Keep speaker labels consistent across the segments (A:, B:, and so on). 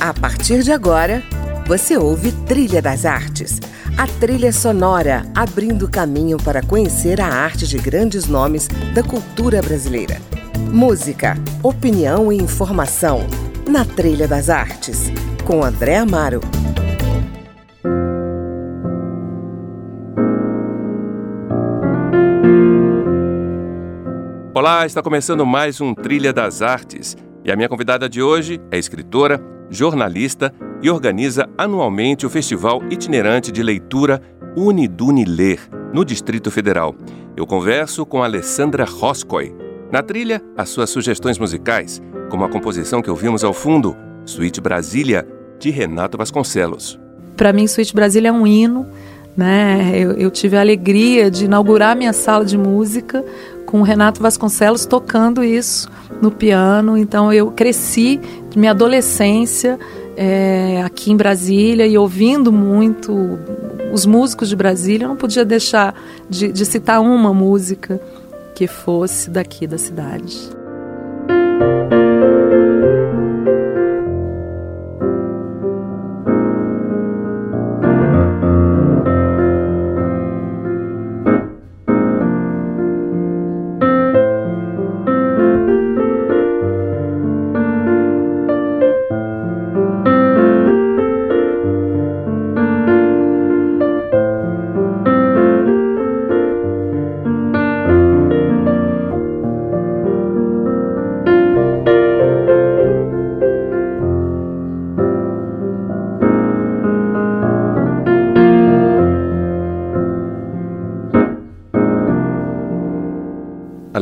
A: A partir de agora, você ouve Trilha das Artes, a trilha sonora abrindo caminho para conhecer a arte de grandes nomes da cultura brasileira. Música, opinião e informação na Trilha das Artes, com André Amaro.
B: Olá, está começando mais um Trilha das Artes e a minha convidada de hoje é escritora, jornalista e organiza anualmente o Festival Itinerante de Leitura Uniduni Ler, no Distrito Federal. Eu converso com Alessandra Roscoe. Na trilha, as suas sugestões musicais, como a composição que ouvimos ao fundo, Suíte Brasília, de Renato Vasconcelos.
C: Para mim, Suíte Brasília é um hino. Né? Eu, eu tive a alegria de inaugurar minha sala de música com o Renato Vasconcelos tocando isso no piano. Então eu cresci minha adolescência é, aqui em Brasília e ouvindo muito os músicos de Brasília. Eu não podia deixar de, de citar uma música que fosse daqui da cidade.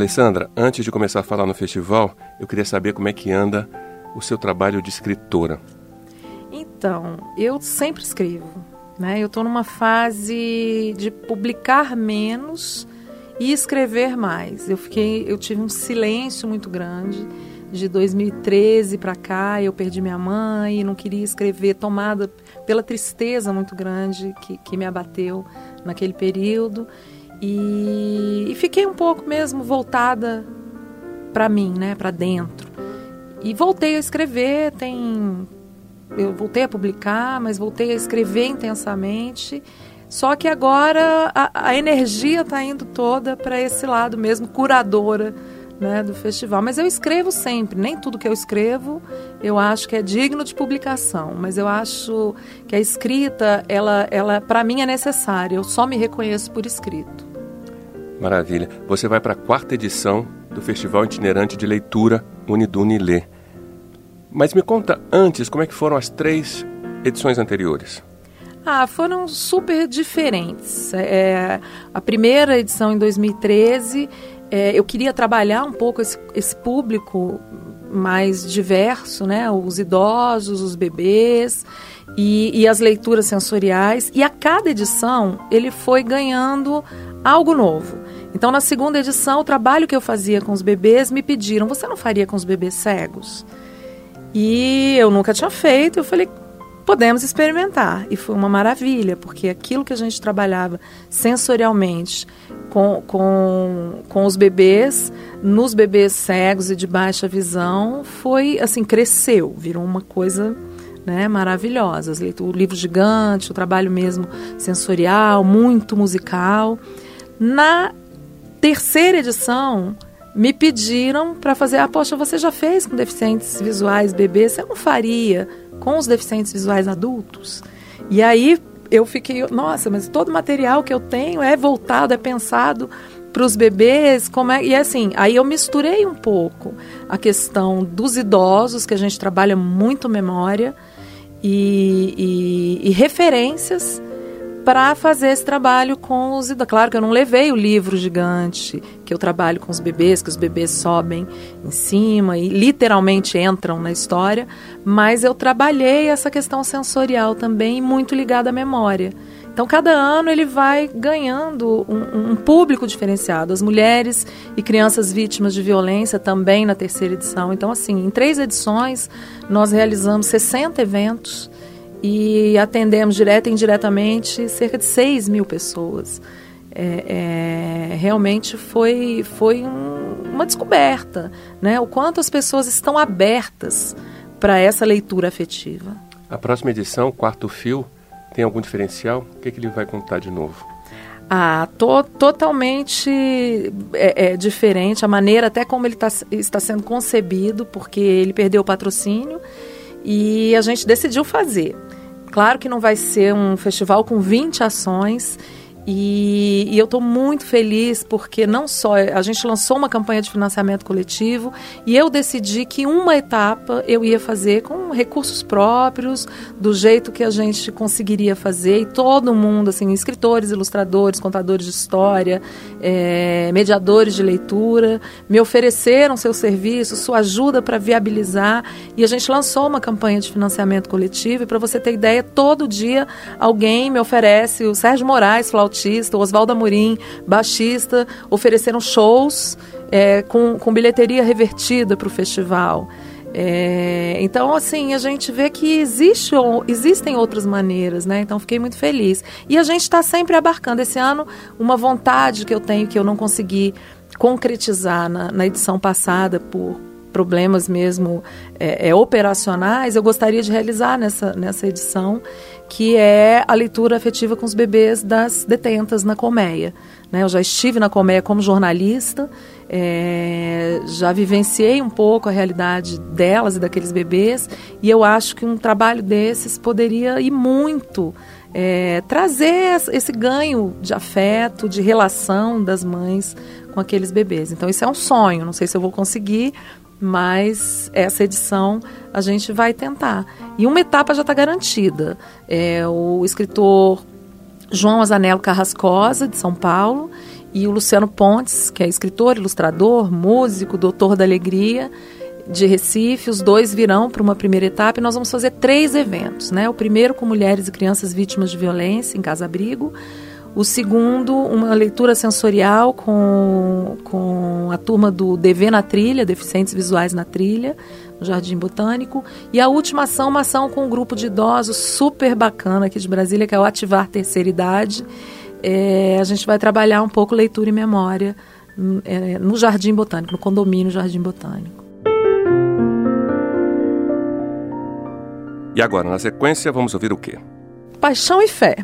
B: Alessandra, antes de começar a falar no festival, eu queria saber como é que anda o seu trabalho de escritora.
C: Então, eu sempre escrevo. Né? Eu estou numa fase de publicar menos e escrever mais. Eu fiquei, eu tive um silêncio muito grande de 2013 para cá. Eu perdi minha mãe, não queria escrever, tomada pela tristeza muito grande que, que me abateu naquele período. E, e fiquei um pouco mesmo voltada para mim, né, para dentro. E voltei a escrever, tem eu voltei a publicar, mas voltei a escrever intensamente. Só que agora a, a energia está indo toda para esse lado mesmo, curadora né, do festival. Mas eu escrevo sempre, nem tudo que eu escrevo eu acho que é digno de publicação, mas eu acho que a escrita, ela, ela para mim é necessária. Eu só me reconheço por escrito.
B: Maravilha. Você vai para a quarta edição do Festival Itinerante de Leitura Unidune Lê. Mas me conta antes como é que foram as três edições anteriores.
C: Ah, foram super diferentes. É, a primeira edição em 2013, é, eu queria trabalhar um pouco esse, esse público mais diverso, né? Os idosos, os bebês e, e as leituras sensoriais. E a cada edição ele foi ganhando algo novo. Então, na segunda edição, o trabalho que eu fazia com os bebês me pediram: você não faria com os bebês cegos? E eu nunca tinha feito. Eu falei: podemos experimentar. E foi uma maravilha, porque aquilo que a gente trabalhava sensorialmente com, com, com os bebês, nos bebês cegos e de baixa visão, foi assim, cresceu, virou uma coisa né, maravilhosa. O livro gigante, o trabalho mesmo sensorial, muito musical. Na terceira edição, me pediram para fazer, ah, poxa, você já fez com deficientes visuais bebês, você não faria com os deficientes visuais adultos? E aí eu fiquei, nossa, mas todo material que eu tenho é voltado, é pensado para os bebês, como é, e assim, aí eu misturei um pouco a questão dos idosos, que a gente trabalha muito memória, e, e, e referências para fazer esse trabalho com os. Claro que eu não levei o livro gigante, que eu trabalho com os bebês, que os bebês sobem em cima e literalmente entram na história, mas eu trabalhei essa questão sensorial também, muito ligada à memória. Então, cada ano ele vai ganhando um, um, público diferenciado. As mulheres e crianças vítimas de violência também na terceira edição. Então, assim, em três edições, nós realizamos 60 eventos e atendemos direta e indiretamente cerca de 6 mil pessoas. É, é, realmente foi, foi um, uma descoberta, né? o quanto as pessoas estão abertas para essa leitura afetiva.
B: A próxima edição, Quarto Fio, tem algum diferencial? O que, que ele vai contar de novo?
C: Ah, to, totalmente é, é, diferente a maneira até como ele tá, está sendo concebido, porque ele perdeu o patrocínio e a gente decidiu fazer. Claro que não vai ser um festival com 20 ações e, e, eu estou muito feliz porque não só a gente lançou uma campanha de financiamento coletivo e eu decidi que uma etapa eu ia fazer com recursos próprios, do jeito que a gente conseguiria fazer, e todo mundo, assim, escritores, ilustradores, contadores de história, é, mediadores de leitura, me ofereceram seu serviço, sua ajuda para viabilizar e a gente lançou uma campanha de financiamento coletivo e para você ter ideia, todo dia alguém me oferece, o Sérgio Moraes, flautista, o Oswaldo Amorim, baixista, ofereceram shows é, com, com bilheteria revertida para o festival. É, então, assim, a gente vê que existe, existem outras maneiras, né? Então, fiquei muito feliz. E a gente está sempre abarcando. Esse ano, uma vontade que eu tenho que eu não consegui concretizar na, na edição passada por problemas mesmo é, é, operacionais, eu gostaria de realizar nessa, nessa edição, que é a leitura afetiva com os bebês das detentas na colmeia. Né? Eu já estive na colmeia como jornalista, é, já vivenciei um pouco a realidade delas e daqueles bebês, e eu acho que um trabalho desses poderia ir muito é, trazer esse ganho de afeto, de relação das mães com aqueles bebês. Então, isso é um sonho, não sei se eu vou conseguir, mas essa edição a gente vai tentar. E uma etapa já está garantida. É o escritor João Azanello Carrascosa, de São Paulo, e o Luciano Pontes, que é escritor, ilustrador, músico, doutor da alegria, de Recife. Os dois virão para uma primeira etapa e nós vamos fazer três eventos. Né? O primeiro com mulheres e crianças vítimas de violência em casa-abrigo. O segundo, uma leitura sensorial com, com a turma do DV na Trilha, Deficientes Visuais na Trilha, no Jardim Botânico. E a última ação, uma ação com um grupo de idosos super bacana aqui de Brasília, que é o Ativar Terceira Idade. É, a gente vai trabalhar um pouco leitura e memória é, no Jardim Botânico, no condomínio Jardim Botânico.
B: E agora, na sequência, vamos ouvir o quê?
C: Paixão e Fé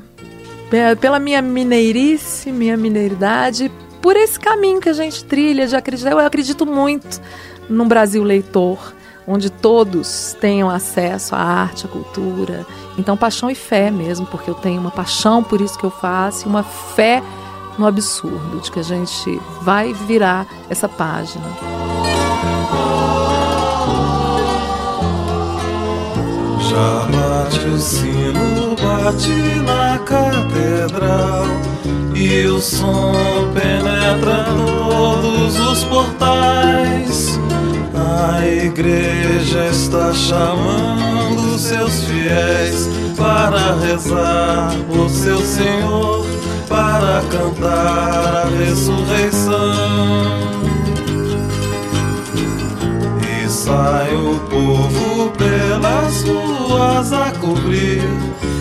C: pela minha mineirice, minha mineiridade, por esse caminho que a gente trilha de acreditar. Eu acredito muito num Brasil leitor, onde todos tenham acesso à arte, à cultura. Então, paixão e fé mesmo, porque eu tenho uma paixão por isso que eu faço e uma fé no absurdo de que a gente vai virar essa página.
D: Já bate o sino, bate na catedral. E o som penetra todos os portais. A igreja está chamando seus fiéis Para rezar por seu Senhor Para cantar a ressurreição sai o povo pelas ruas a cobrir.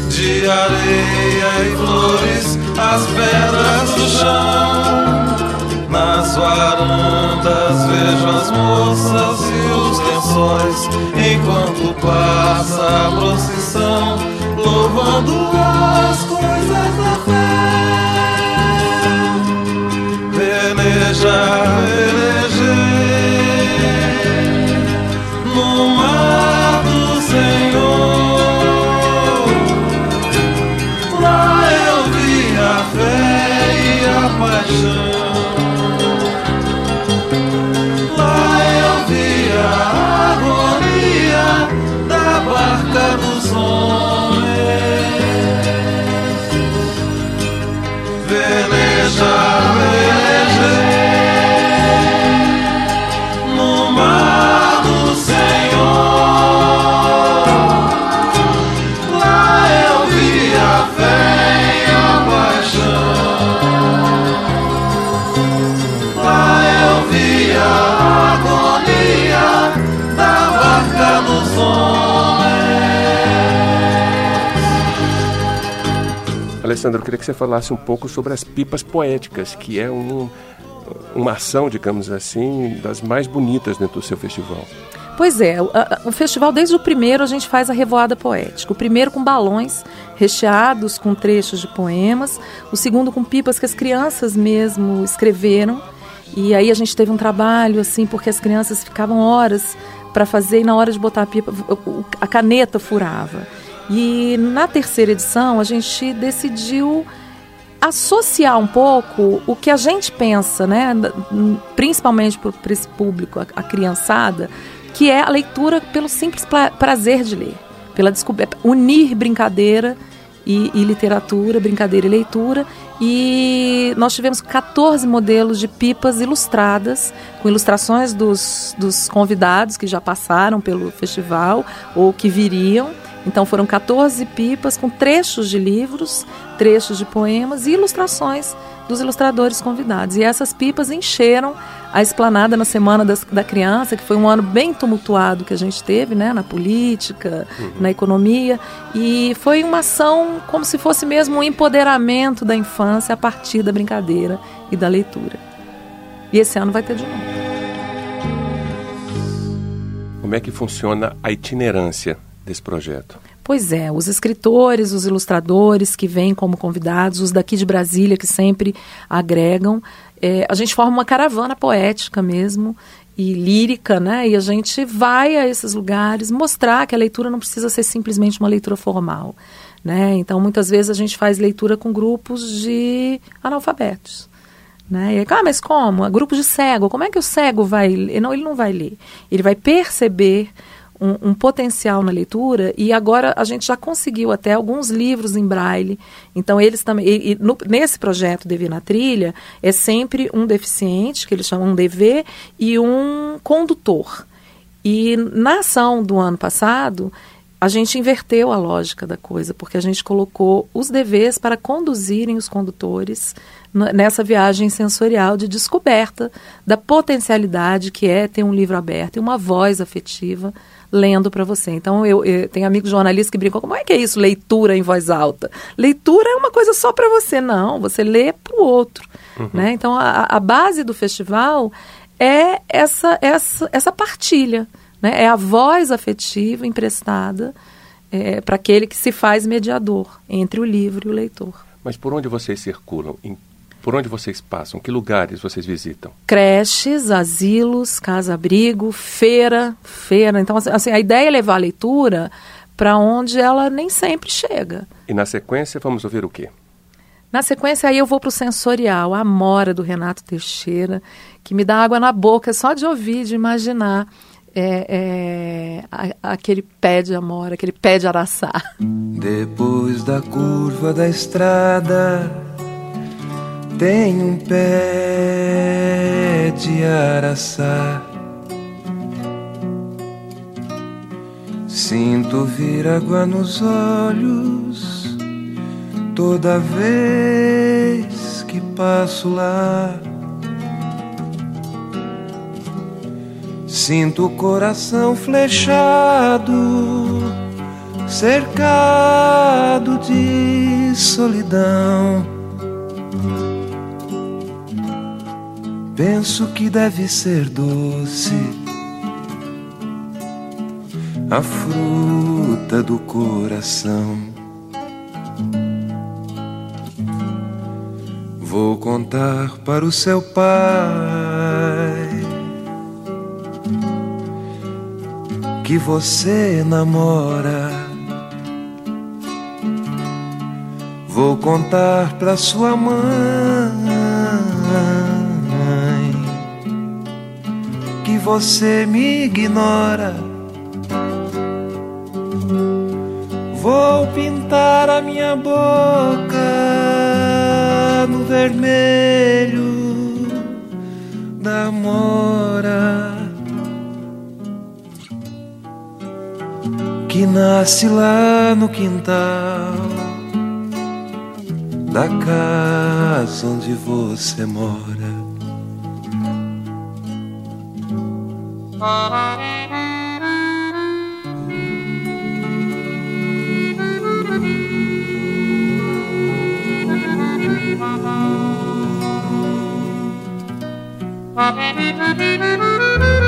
D: De areia e flores as pedras do chão. Nas varandas vejo as moças e os lençóis. Enquanto passa a procissão, louvando as coisas Ebenezer
B: Alessandro, eu queria que você falasse um pouco sobre as pipas poéticas, que é um, uma ação, digamos assim, das mais bonitas dentro do seu festival.
C: Pois é, o, festival, desde o primeiro, a gente faz a revoada poética. O primeiro com balões recheados com trechos de poemas, o segundo com pipas que as crianças mesmo escreveram. E aí a gente teve um trabalho, assim, porque as crianças ficavam horas para fazer e na hora de botar a pipa, a caneta furava. E na terceira edição a gente decidiu associar um pouco o que a gente pensa, né, principalmente para esse público, a, a, criançada, que é a leitura pelo simples prazer de ler, pela descoberta, unir brincadeira e, e, literatura, brincadeira e leitura. E nós tivemos 14 modelos de pipas ilustradas, com ilustrações dos, dos convidados que já passaram pelo festival ou que viriam. Então foram 14 pipas com trechos de livros, trechos de poemas e ilustrações dos ilustradores convidados. E essas pipas encheram a esplanada na Semana das, da Criança, que foi um ano bem tumultuado que a gente teve, né, na política, uhum. na economia, e foi uma ação como se fosse mesmo um empoderamento da infância a partir da brincadeira e da leitura. E esse ano vai ter de novo.
B: Como é que funciona a itinerância desse projeto?
C: Pois é, os escritores, os ilustradores que vêm como convidados, os daqui de Brasília que sempre agregam, é, a gente forma uma caravana poética mesmo e lírica, né? E a gente vai a esses lugares mostrar que a leitura não precisa ser simplesmente uma leitura formal, né? Então muitas vezes a gente faz leitura com grupos de analfabetos. Né? E aí, ah, mas como? Grupo de cego. Como é que o cego vai ler? Não, ele não vai ler. Ele vai perceber um, um, potencial na leitura e agora a gente já conseguiu até alguns livros em braille. Então eles também e, e no, nesse projeto DV na trilha é sempre um deficiente que eles chamam um DV e um condutor. E na ação do ano passado a gente inverteu a lógica da coisa, porque a gente colocou os DVs para conduzirem os condutores nessa viagem sensorial de descoberta da potencialidade que é ter um livro aberto e uma voz afetiva lendo para você. Então, eu, eu tenho amigos jornalistas que brincam, como é que é isso, leitura em voz alta? Leitura é uma coisa só para você. Não, você lê para o outro. Uhum. Né? Então, a, a base do festival é essa, essa, essa partilha. Né? É a voz afetiva emprestada é, para aquele que se faz mediador entre o livro e o leitor.
B: Mas por onde vocês circulam? Em por onde vocês passam? Que lugares vocês visitam?
C: Creches, asilos, casa-abrigo, feira, feira. Então, assim, assim, a ideia é levar a leitura para onde ela nem sempre chega.
B: E na sequência, vamos ouvir o quê?
C: Na sequência, aí eu vou para o sensorial, a Amora, do Renato Teixeira, que me dá água na boca só de ouvir, de imaginar é, é, a, aquele pé de amora, aquele pé de araçá.
E: Depois da curva da estrada tem um pé de araçá. Sinto vir água nos olhos toda vez que passo lá. Sinto o coração flechado, cercado de solidão. Penso que deve ser doce a fruta do coração. Vou contar para o seu pai que você namora. Vou contar para sua mãe você me ignora. Vou pintar a minha boca no vermelho da mora que nasce lá no quintal da casa onde você mora. Contar para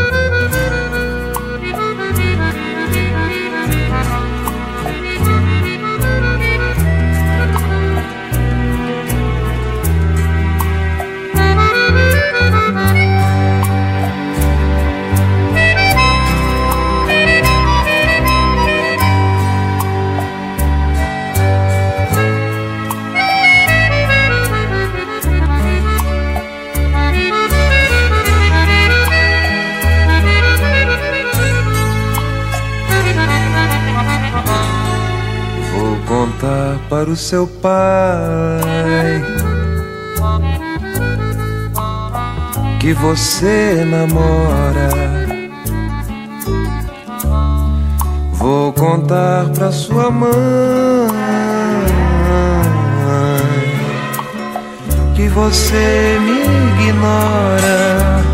E: o seu pai que você namora. Vou contar para sua mãe que você me ignora.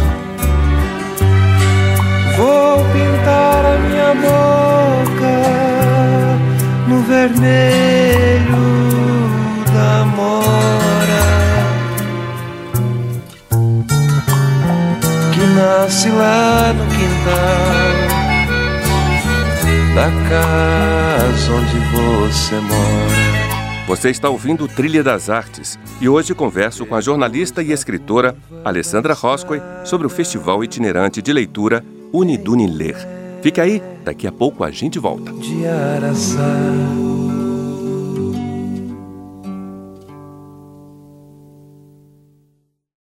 E: Vermelho da mora que nasce lá no quintal da casa onde você mora.
B: Você está ouvindo Trilha das Artes e hoje converso com a jornalista e escritora Alessandra Roscoe sobre o Festival Itinerante de Leitura Uniduni Ler. Fica aí, daqui a pouco a gente volta.
E: De Araçá.